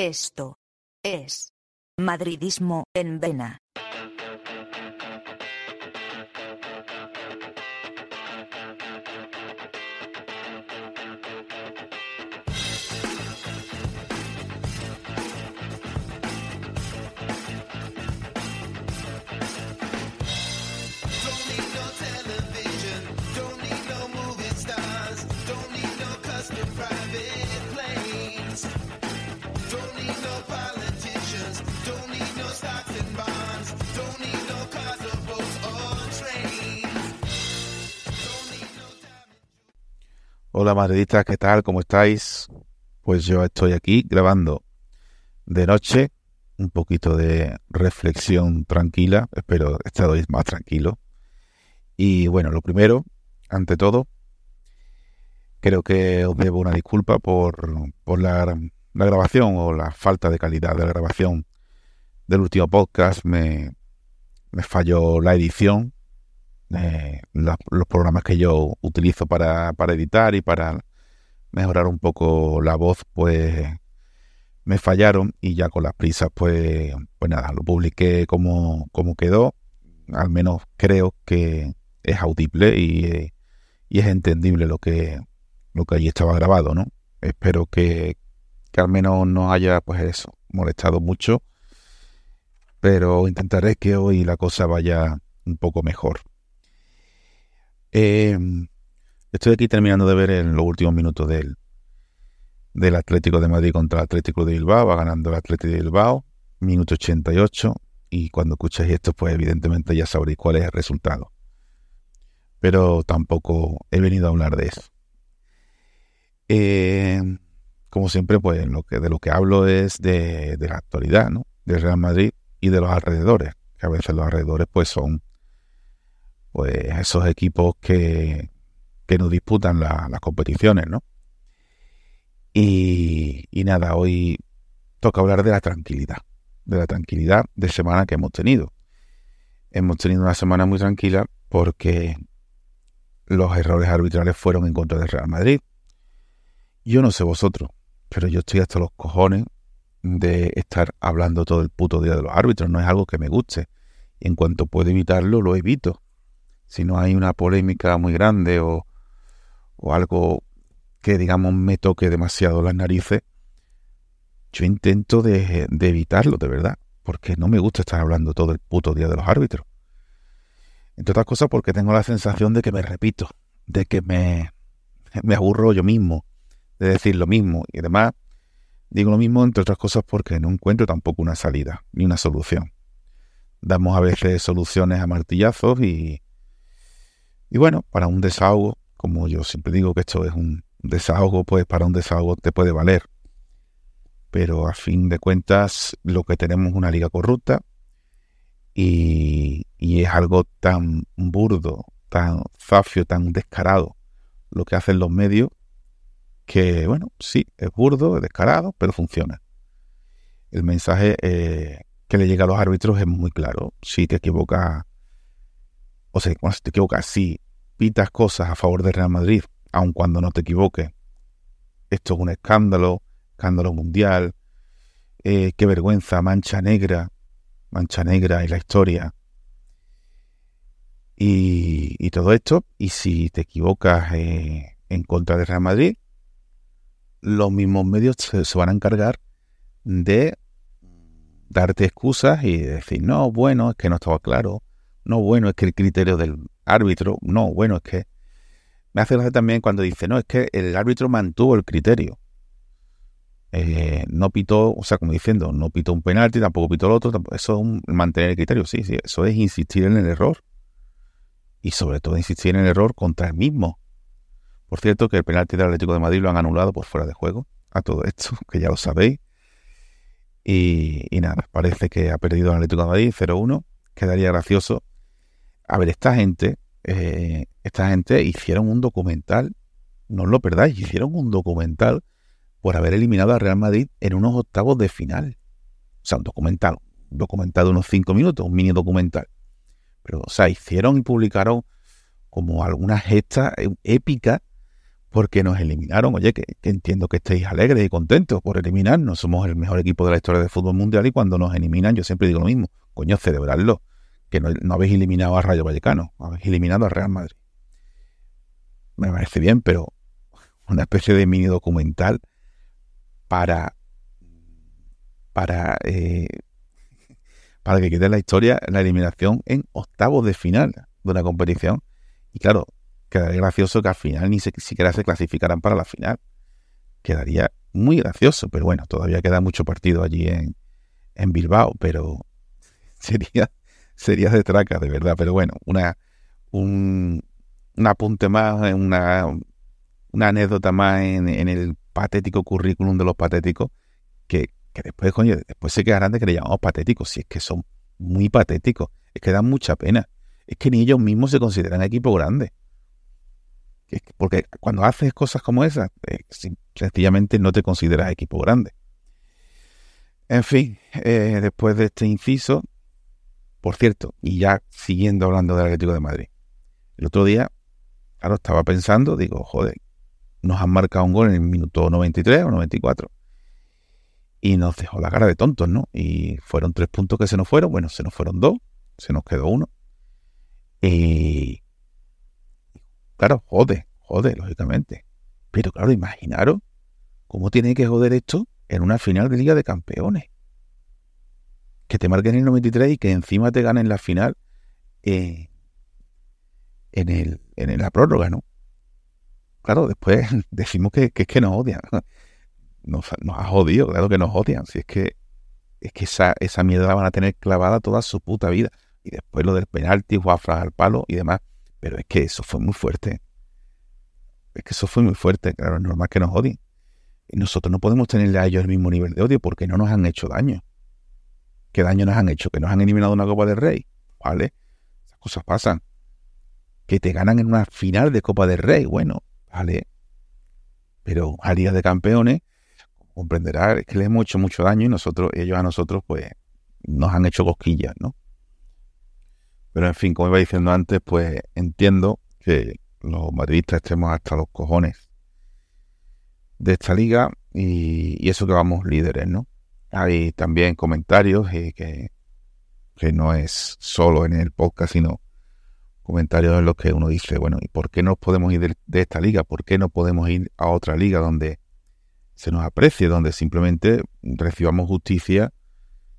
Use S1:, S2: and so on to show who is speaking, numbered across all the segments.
S1: Esto es Madridismo en Vena.
S2: Hola madridistas, ¿qué tal? ¿Cómo estáis? Pues yo estoy aquí grabando de noche, un poquito de reflexión tranquila, espero estar hoy más tranquilo. Y bueno, lo primero, ante todo, creo que os debo una disculpa por, por la, la grabación o la falta de calidad de la grabación del último podcast. Me, me falló la edición, eh, los programas que yo utilizo para, para editar y para mejorar un poco la voz, pues me fallaron y ya con las prisas, pues, pues nada, lo publiqué como, como quedó. Al menos creo que es audible y, y es entendible lo que, lo que allí estaba grabado, ¿no? Espero que, que al menos no haya, pues eso, molestado mucho, pero intentaré que hoy la cosa vaya un poco mejor. Eh, estoy aquí terminando de ver en los últimos minutos del, del Atlético de Madrid contra el Atlético de Bilbao. Va ganando el Atlético de Bilbao, minuto 88. Y cuando escuchéis esto, pues evidentemente ya sabréis cuál es el resultado. Pero tampoco he venido a hablar de eso. Eh, como siempre, pues lo que, de lo que hablo es de, de la actualidad, ¿no? Del Real Madrid y de los alrededores. Que a veces los alrededores, pues son pues esos equipos que, que nos disputan la- las competiciones, ¿no? Y, y nada, hoy toca hablar de la tranquilidad, de la tranquilidad de semana que hemos tenido. Hemos tenido una semana muy tranquila porque los errores arbitrales fueron en contra del Real Madrid. Yo no sé vosotros, pero yo estoy hasta los cojones de estar hablando todo el puto día de los árbitros. No es algo que me guste. En cuanto puedo evitarlo, lo evito si no hay una polémica muy grande o, o algo que, digamos, me toque demasiado las narices, yo intento de, de evitarlo, de verdad, porque no me gusta estar hablando todo el puto día de los árbitros. Entre otras cosas porque tengo la sensación de que me repito, de que me, me aburro yo mismo, de decir lo mismo. Y además, digo lo mismo, entre otras cosas, porque no encuentro tampoco una salida, ni una solución. Damos a veces soluciones a martillazos y, y bueno, para un desahogo, como yo siempre digo que esto es un desahogo, pues para un desahogo te puede valer. Pero a fin de cuentas, lo que tenemos es una liga corrupta y, es algo tan burdo, tan zafio, tan descarado lo que hacen los medios, que bueno, sí, es burdo, es descarado, pero funciona. El mensaje eh, que le llega a los árbitros es muy claro. Si te equivocas o sea, cuando te equivocas, si pitas cosas a favor del Real Madrid, aun cuando no te equivoques, esto es un escándalo, escándalo mundial, eh, qué vergüenza, mancha negra, mancha negra en la historia. Y, y todo esto, y si te equivocas eh, en contra del Real Madrid, los mismos medios se, se van a encargar de darte excusas y decir, no, bueno, es que no estaba claro, no, bueno, es que el criterio del árbitro, no, bueno, es que me hace gracia también cuando dice, no, es que el árbitro mantuvo el criterio. Eh, no pitó, o sea, como diciendo, no pitó un penalti, tampoco pitó el otro, tampoco- eso es un, mantener el criterio, sí, sí, eso es insistir en el error. Y sobre todo insistir en el error contra el mismo. Por cierto, que el penalti del Atlético de Madrid lo han anulado por fuera de juego, a todo esto, que ya lo sabéis. Y, y nada, parece que ha perdido el Atlético de Madrid 0-1. Quedaría gracioso. A ver, esta gente, eh, esta gente hicieron un documental, no os lo perdáis, hicieron un documental por haber eliminado a Real Madrid en unos octavos de final. O sea, un documental, un documental de unos cinco minutos, un mini documental. Pero, o sea, hicieron y publicaron como algunas gestas eh, épicas porque nos eliminaron. Oye, que, que entiendo que estéis alegres y contentos por eliminarnos. Somos el mejor equipo de la historia del fútbol mundial y cuando nos eliminan, yo siempre digo lo mismo. Coño, celebrarlo. Que no, no habéis eliminado a Rayo Vallecano, habéis eliminado a Real Madrid. Me parece bien, pero una especie de mini documental para para eh, para que quede la historia la eliminación en octavos de final de una competición y claro quedaría gracioso que al final ni se- siquiera se clasificaran para la final quedaría muy gracioso pero bueno todavía queda mucho partido allí en, en Bilbao pero sería sería de traca de verdad pero bueno una un, un apunte más una una anécdota más en, en el patético currículum de los patéticos que, que después, coño, después se quedarán de que le llamamos patéticos, si es que son muy patéticos, es que dan mucha pena, es que ni ellos mismos se consideran equipo grande. Porque cuando haces cosas como esas, eh, sencillamente no te consideras equipo grande. En fin, eh, después de este inciso, por cierto, y ya siguiendo hablando del Atlético de Madrid, el otro día, claro, estaba pensando, digo, joder, nos han marcado un gol en el minuto 93 o 94 y nos dejó la cara de tontos, ¿no? Y fueron tres puntos que se nos fueron, bueno, se nos fueron dos, se nos quedó uno. Y claro, jode, jode, lógicamente. Pero claro, imaginaros cómo tiene que joder esto en una final de Liga de Campeones. Que te marquen el 93 y que encima te ganen la final eh, en, el, en la prórroga, ¿no? Claro, después decimos que, que es que nos odian. Nos, nos ha jodido, claro que nos odian. Si es que, es que esa, esa mierda la van a tener clavada toda su puta vida. Y después lo del penalti, Juafras al palo y demás. Pero es que eso fue muy fuerte. Es que eso fue muy fuerte. Claro, es normal que nos odien. Y nosotros no podemos tenerle a ellos el mismo nivel de odio porque no nos han hecho daño. ¿Qué daño nos han hecho? Que nos han eliminado una Copa del Rey. ¿Vale? Esas cosas pasan. Que te ganan en una final de Copa del Rey. Bueno, vale. Pero a Liga de Campeones, comprenderá, es que les hemos hecho mucho daño y nosotros, ellos a nosotros, pues, nos han hecho cosquillas, ¿no? Pero en fin, como iba diciendo antes, pues entiendo que los madridistas estemos hasta los cojones de esta liga y, y eso que vamos líderes, ¿no? Hay también comentarios eh, que, que no es solo en el podcast, sino comentarios en los que uno dice, bueno, ¿y por qué no podemos ir de, de esta liga? ¿Por qué no podemos ir a otra liga donde se nos aprecie, donde simplemente recibamos justicia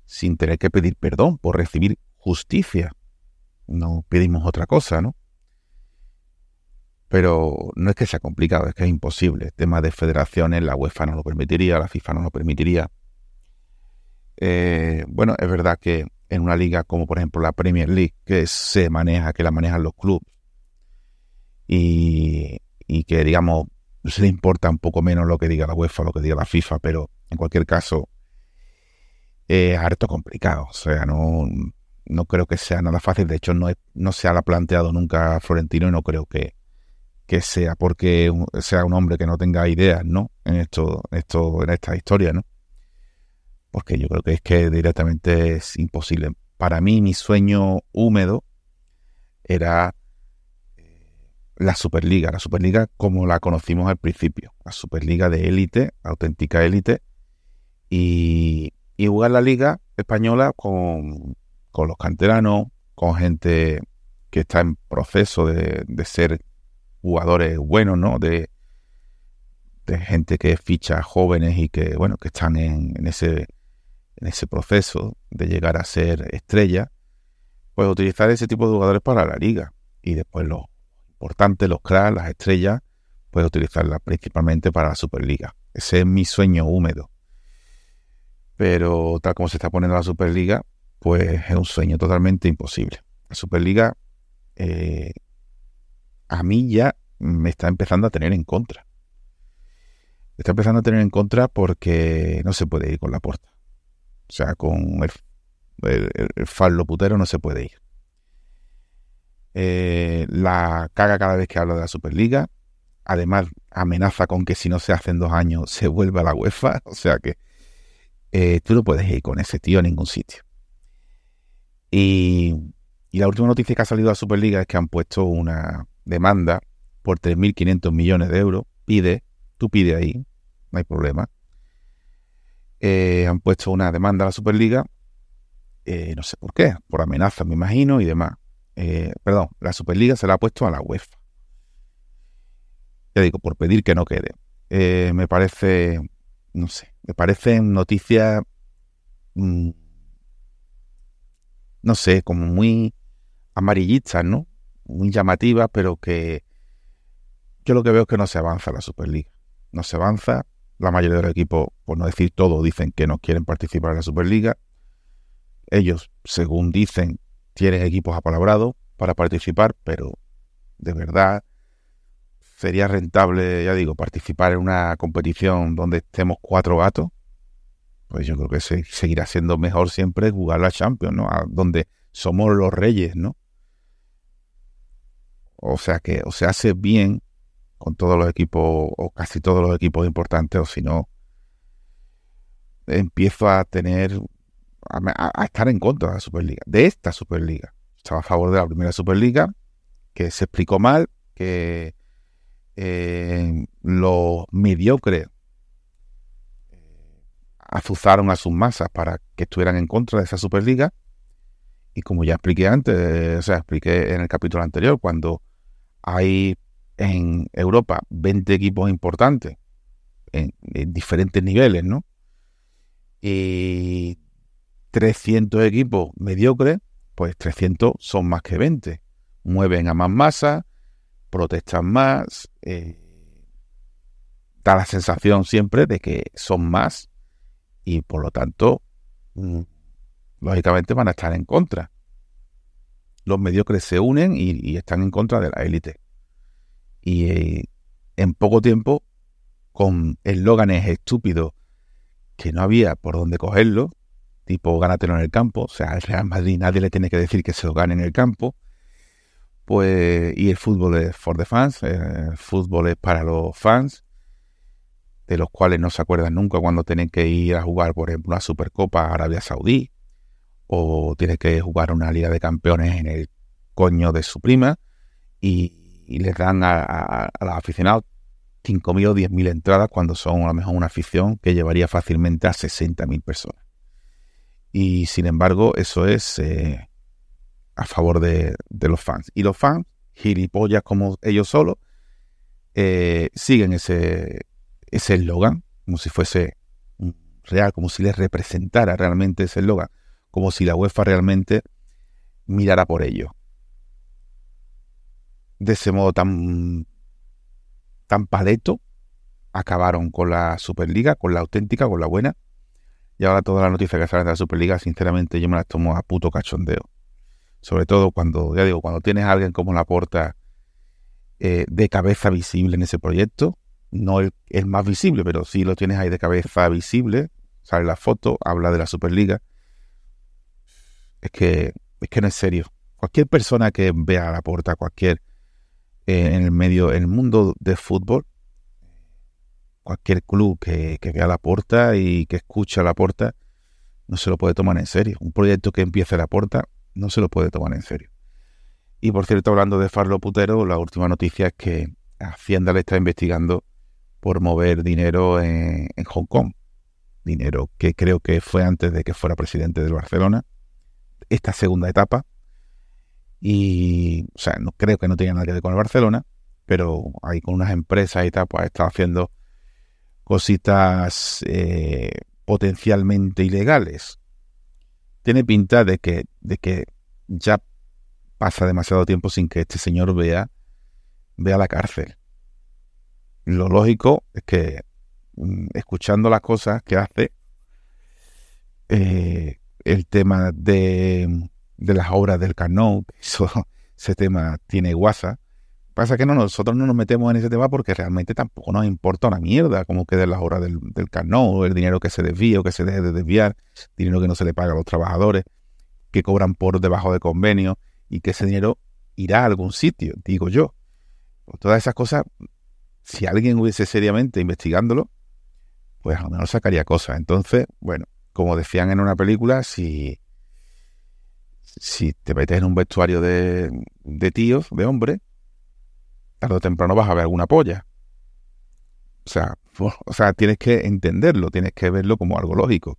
S2: sin tener que pedir perdón por recibir justicia? No pedimos otra cosa, ¿no? Pero no es que sea complicado, es que es imposible. El tema de federaciones, la UEFA no lo permitiría, la FIFA no lo permitiría. Eh, bueno, es verdad que en una liga como por ejemplo la Premier League, que se maneja, que la manejan los clubes, y, que digamos se le importa un poco menos lo que diga la UEFA, lo que diga la FIFA, pero en cualquier caso es harto complicado. O sea, no, no creo que sea nada fácil. De hecho, no, es- no se ha planteado nunca a Florentino y no creo que, que sea porque sea un hombre que no tenga ideas, ¿no? En esto, esto, en esta historia, ¿no? Porque yo creo que es que directamente es imposible. Para mí, mi sueño húmedo era eh, la Superliga, la Superliga como la conocimos al principio, la Superliga de élite, auténtica élite, y, y jugar la liga española con, con los canteranos, con gente que está en proceso de, de ser jugadores buenos, ¿no? De, de gente que ficha jóvenes y que, bueno, que están en, en ese en ese proceso de llegar a ser estrella, pues utilizar ese tipo de jugadores para la liga. Y después los importantes, los cracks, las estrellas, pues utilizarlas principalmente para la Superliga. Ese es mi sueño húmedo. Pero tal como se está poniendo la Superliga, pues es un sueño totalmente imposible. La Superliga eh, a mí ya me está empezando a tener en contra. Me está empezando a tener en contra porque no se puede ir con la puerta O sea, con el, el, Farlo putero no se puede ir. Eh, la caga cada vez que habla de la Superliga. Además, amenaza con que si no se hace en dos años se vuelva a la UEFA. O sea que eh, tú no puedes ir con ese tío a ningún sitio. Y, y la última noticia que ha salido a la Superliga es que han puesto una demanda por 3.500 millones de euros. Pide, tú pide ahí, no hay problema. Eh, han puesto una demanda a la Superliga, eh, no sé por qué, por amenazas, me imagino, y demás. Eh, perdón, la Superliga se la ha puesto a la UEFA. Ya digo, por pedir que no quede. Me parece, no sé, me parecen noticias, mm, no sé, como muy amarillistas, ¿no? Muy llamativas, pero que yo lo que veo es que no se avanza la Superliga. No se avanza. La mayoría de los equipos, por no decir todo, dicen que no quieren participar en la Superliga. Ellos, según dicen, tienen equipos apalabrados para participar, pero de verdad sería rentable, ya digo, participar en una competición donde estemos cuatro gatos. Pues yo creo que se, seguirá siendo mejor siempre jugar la Champions, ¿no? Donde somos los reyes, ¿no? O sea que o se hace bien con todos los equipos, o casi todos los equipos importantes, o si no, empiezo a tener, a, estar en contra de la Superliga, de esta Superliga. Estaba a favor de la primera Superliga, que se explicó mal, que eh, los mediocres eh, azuzaron a sus masas para que estuvieran en contra de esa Superliga. Y como ya expliqué antes, o sea, expliqué en el capítulo anterior, cuando hay en Europa 20 equipos importantes en, en diferentes niveles, ¿no? Y 300 equipos mediocres, pues 300 son más que 20. Mueven a más masa, protestan más, eh, da la sensación siempre de que son más y por lo tanto, mm, lógicamente van a estar en contra. Los mediocres se unen y, están en contra de la élite. Y eh, en poco tiempo, con eslóganes estúpidos que no había por dónde cogerlo, tipo gánatelo en el campo, o sea, al Real Madrid nadie le tiene que decir que se lo gane en el campo, pues, y el fútbol es for the fans, eh, el fútbol es para los fans, de los cuales no se acuerdan nunca cuando tienen que ir a jugar, por ejemplo, una Supercopa Arabia Saudí, o tienen que jugar una Liga de Campeones en el coño de su prima, y, y les dan a, a, a los aficionados 5.000 o 10.000 entradas cuando son a lo mejor una afición que llevaría fácilmente a 60.000 personas. Y sin embargo, eso es eh, a favor de, los fans. Y los fans, gilipollas como ellos solos, eh, siguen ese ese eslogan, como si fuese real, como si les representara realmente ese eslogan, como si la UEFA realmente mirara por ello. De ese modo tan, tan paleto, acabaron con la Superliga, con la auténtica, con la buena, y ahora todas las noticias que salen de la Superliga, sinceramente, yo me las tomo a puto cachondeo. Sobre todo cuando, ya digo, cuando tienes a alguien como la porta eh, de cabeza visible en ese proyecto, no el, el, más visible, pero sí lo tienes ahí de cabeza visible, sale la foto, habla de la Superliga. Es que, es que no es serio. Cualquier persona que vea a la porta, cualquier eh, en el medio, el mundo del fútbol, cualquier club que, que vea la puerta y que escucha la puerta no se lo puede tomar en serio. Un proyecto que empiece la puerta no se lo puede tomar en serio. Y por cierto, hablando de Farlo Putero, la última noticia es que Hacienda le está investigando por mover dinero en, en, Hong Kong. Dinero que creo que fue antes de que fuera presidente del Barcelona. Esta segunda etapa. Y, o sea, no creo que no tenga nada que ver con el Barcelona, pero ahí con unas empresas y tal, pues estado haciendo cositas eh, potencialmente ilegales. Tiene pinta de que, de que ya pasa demasiado tiempo sin que este señor vea, vea la cárcel. Lo lógico es que mm, escuchando las cosas que hace, eh, el tema de, de, las obras del Carnot, eso, ese tema tiene guasa, Pasa que no, nosotros no nos metemos en ese tema porque realmente tampoco nos importa una mierda cómo queden las horas del, del o el dinero que se desvíe o que se deje de desviar, dinero que no se le paga a los trabajadores, que cobran por debajo de convenio y que ese dinero irá a algún sitio, digo yo. Todas esas cosas, si alguien hubiese seriamente investigándolo, pues a lo mejor sacaría cosas. Entonces, bueno, como decían en una película, si, si te metes en un vestuario de, tíos, de hombres, tarde o temprano vas a ver alguna polla. O sea, o sea, tienes que entenderlo, tienes que verlo como algo lógico.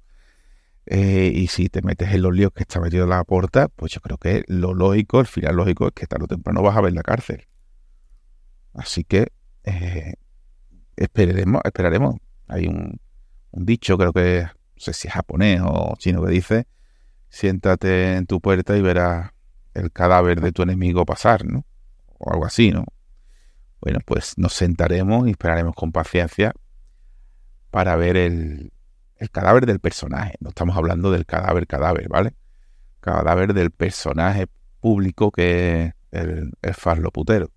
S2: Eh, y si te metes en los líos que está metido la puerta, pues yo creo que lo lógico, el final lógico es que tarde o temprano vas a ver la cárcel. Así que eh, esperaremos, esperaremos. Hay un, un dicho, creo que no sé si es japonés o chino, que dice, siéntate en tu puerta y verás el cadáver de tu enemigo pasar, ¿no? O algo así, ¿no? Bueno, pues nos sentaremos y esperaremos con paciencia para ver el, el cadáver del personaje. No estamos hablando del cadáver, cadáver, ¿vale? Cadáver del personaje público que es el, el farloputero.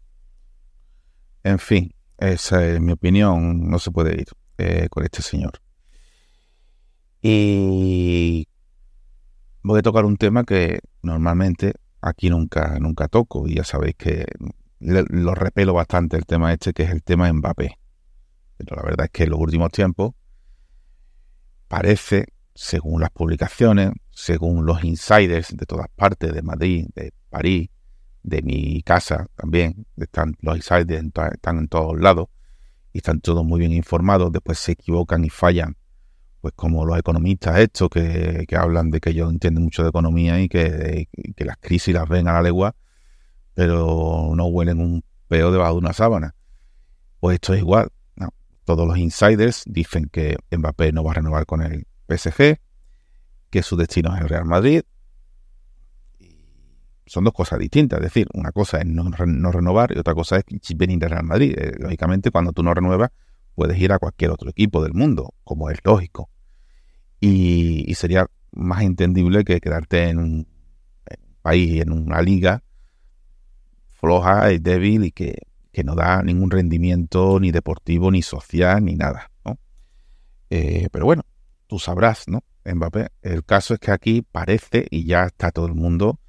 S2: En fin, esa es mi opinión. No se puede ir eh, con este señor. Y voy a tocar un tema que normalmente aquí nunca, nunca toco. Y ya sabéis que lo repelo bastante el tema este, que es el tema Mbappé. Pero la verdad es que en los últimos tiempos parece, según las publicaciones, según los insiders de todas partes, de Madrid, de París, de mi casa también, están, los insiders están en todos lados y están todos muy bien informados, después se equivocan y fallan, pues como los economistas estos que, que hablan de que ellos entienden mucho de economía y que, las crisis las ven a la legua, pero no huelen un peo debajo de una sábana. Pues esto es igual. Todos los insiders dicen que Mbappé no va a renovar con el PSG, que su destino es el Real Madrid. Son dos cosas distintas. Es decir, una cosa es no, re- no renovar y otra cosa es venir al Real Madrid. Eh, lógicamente, cuando tú no renuevas, puedes ir a cualquier otro equipo del mundo, como es lógico. Y, y sería más entendible que quedarte en un, país, en una liga floja y débil y que, que no da ningún rendimiento ni deportivo, ni social, ni nada, ¿no? Eh, pero bueno, tú sabrás, ¿no? Mbappé. El caso es que aquí parece, y ya está todo el mundo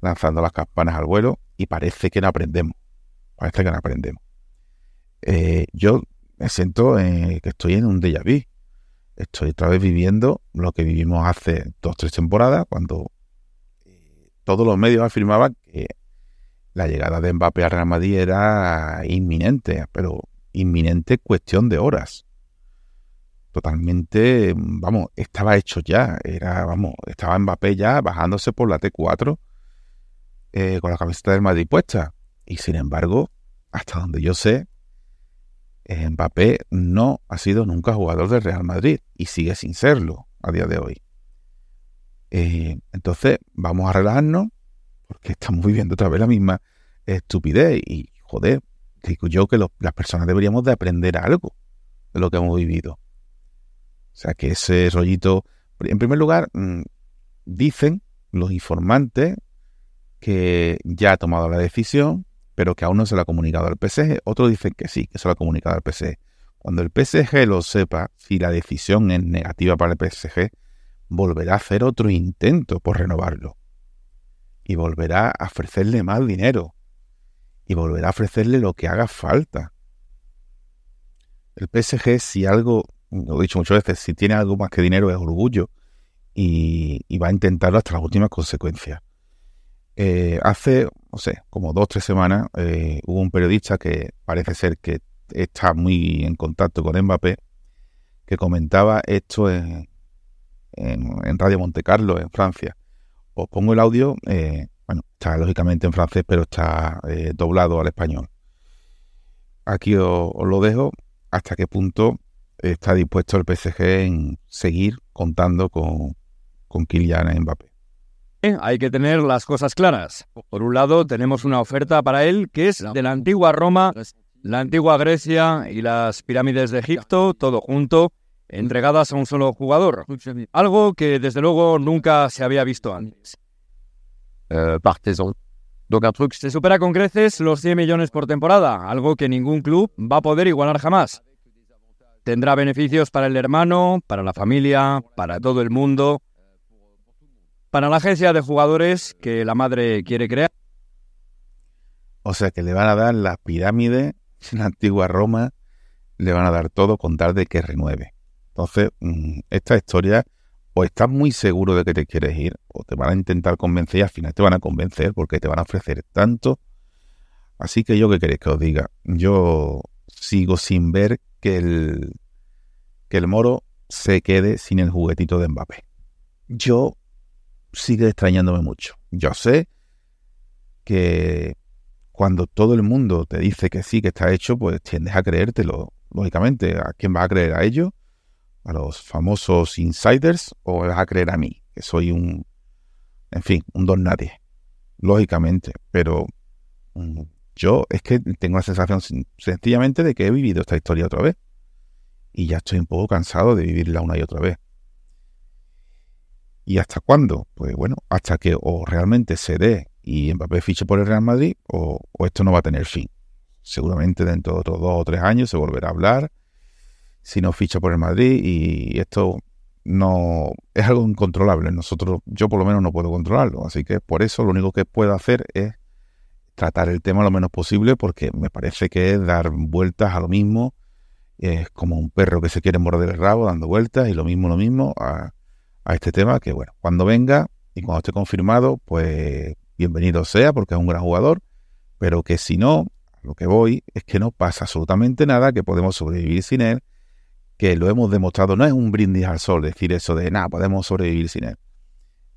S2: lanzando las campanas al vuelo, y parece que no aprendemos. Parece que no aprendemos. Eh, yo me siento eh, que estoy en un déjà vu. Estoy otra vez viviendo lo que vivimos hace dos, tres temporadas, cuando eh, todos los medios afirmaban que la llegada de Mbappé al Real Madrid era inminente, pero inminente cuestión de horas. Totalmente, vamos, estaba hecho ya, era, vamos, estaba Mbappé ya bajándose por la T4 eh, con la camiseta del Madrid puesta. Y sin embargo, hasta donde yo sé, Mbappé no ha sido nunca jugador del Real Madrid y sigue sin serlo a día de hoy. Eh, entonces, vamos a relajarnos porque estamos viviendo otra vez la misma estupidez y, joder, digo yo que las personas deberíamos de aprender algo de lo que hemos vivido. O sea, que ese rollito, en primer lugar, mm, dicen los informantes que ya ha tomado la decisión, pero que aún no se la ha comunicado al PSG. Otros dicen que sí, que se lo ha comunicado al PSG. Cuando el PSG lo sepa, si la decisión es negativa para el PSG, volverá a hacer otro intento por renovarlo. Y volverá a ofrecerle más dinero. Y volverá a ofrecerle lo que haga falta. El PSG, si algo, lo he dicho muchas veces, si tiene algo más que dinero es orgullo. Y, y va a intentarlo hasta las últimas consecuencias. Eh, hace, no sé, como dos o tres semanas, eh, hubo un periodista que parece ser que está muy en contacto con Mbappé, que comentaba esto en, Radio Monte Carlo, en Francia. Os pongo el audio, eh, bueno, está lógicamente en francés, pero está doblado al español. Aquí os, os lo dejo hasta qué punto está dispuesto el PSG en seguir contando con, con Kylian Mbappé.
S3: Eh, Hay que tener las cosas claras. Por un lado, tenemos una oferta para él que es de la antigua Roma, la antigua Grecia y las pirámides de Egipto, todo junto, entregadas a un solo jugador. Algo que desde luego nunca se había visto antes. truc, se supera con creces los 100 millones por temporada, algo que ningún club va a poder igualar jamás. Tendrá beneficios para el hermano, para la familia, para todo el mundo, para la agencia de jugadores que la madre quiere crear.
S2: O sea que le van a dar la pirámide en la antigua Roma, le van a dar todo con tal de que renueve. Entonces, mm, esta historia, o estás muy seguro de que te quieres ir, o te van a intentar convencer y al final te van a convencer porque te van a ofrecer tanto. Así que yo, ¿qué queréis que os diga? Yo sigo sin ver que el, que el moro se quede sin el juguetito de Mbappé. Yo sigue extrañándome mucho. Yo sé que cuando todo el mundo te dice que sí, que está hecho, pues tiendes a creértelo. Lógicamente, ¿a quién vas a creer? ¿A ellos? ¿A los famosos insiders? ¿O vas a creer a mí? Que soy un, en fin, un don nadie. Lógicamente, pero mm, yo es que tengo la sensación sen- sencillamente de que he vivido esta historia otra vez. Y ya estoy un poco cansado de vivirla una y otra vez. ¿Y hasta cuándo? Pues bueno, hasta que o realmente se dé y Mbappé fiche por el Real Madrid o, esto no va a tener fin. Seguramente dentro de otros dos o tres años se volverá a hablar si no ficha por el Madrid y esto no es algo incontrolable. Nosotros, yo por lo menos no puedo controlarlo, así que por eso lo único que puedo hacer es tratar el tema lo menos posible porque me parece que es dar vueltas a lo mismo. Es como un perro que se quiere morder el rabo dando vueltas y lo mismo, lo mismo a este tema que bueno, cuando venga y cuando esté confirmado, pues bienvenido sea porque es un gran jugador, pero que si no, lo que voy es que no pasa absolutamente nada, que podemos sobrevivir sin él, que lo hemos demostrado, no es un brindis al sol decir eso de nada, podemos sobrevivir sin él.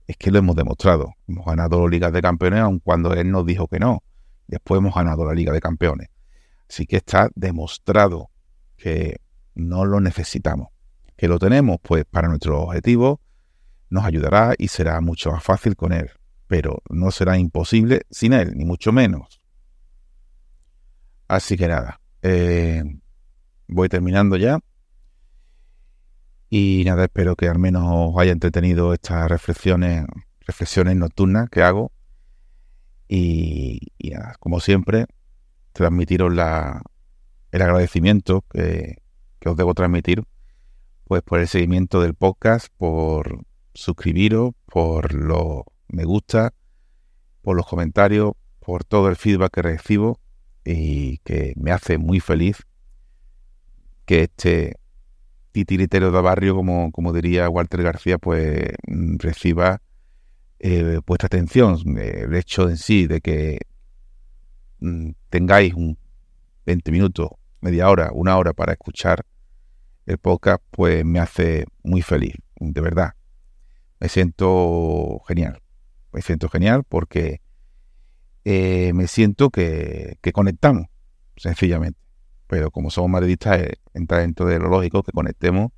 S2: Es que lo hemos demostrado. Hemos ganado ligas de campeones, aun cuando él nos dijo que no. Después hemos ganado la Liga de Campeones. Así que está demostrado que no lo necesitamos. Que lo tenemos, pues, para nuestros objetivos, nos ayudará y será mucho más fácil con él. Pero no será imposible sin él, ni mucho menos. Así que nada, eh, voy terminando ya. Y nada, espero que al menos os haya entretenido estas reflexiones, reflexiones nocturnas que hago. Y, como siempre, transmitiros la, el agradecimiento que, que os debo transmitir pues por el seguimiento del podcast, por suscribiros, por los me gusta, por los comentarios, por todo el feedback que recibo y que me hace muy feliz que este titiritero de barrio, como, como diría Walter García, pues mm, reciba eh, vuestra atención. El hecho en sí de que mm, tengáis un 20 minutos, media hora, una hora para escuchar el podcast, pues me hace muy feliz, de verdad. Me siento genial. Me siento genial porque eh, me siento que, que conectamos, sencillamente. Pero como somos madridistas, eh, entra dentro de lo lógico que conectemos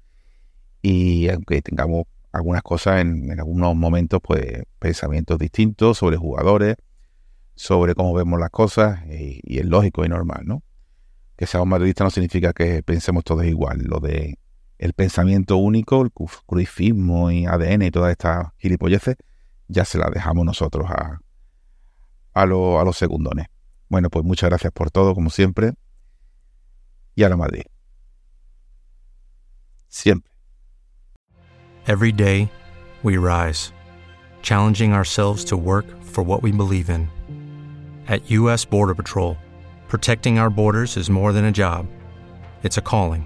S2: y aunque tengamos algunas cosas en, algunos momentos, pues pensamientos distintos sobre jugadores, sobre cómo vemos las cosas y, y es lógico y normal, ¿no? Que seamos madridistas no significa que pensemos todos igual. Lo de el pensamiento único, el cru- cruifismo y ADN y todas estas gilipolleces, ya se las dejamos nosotros a, a, lo- a los segundones. Bueno, pues muchas gracias por todo, como siempre. Y a la Madrid. Siempre.
S4: Every day, we rise, challenging ourselves to work for what we believe in. At U.S. Border Patrol, protecting our borders is more than a job, it's a calling.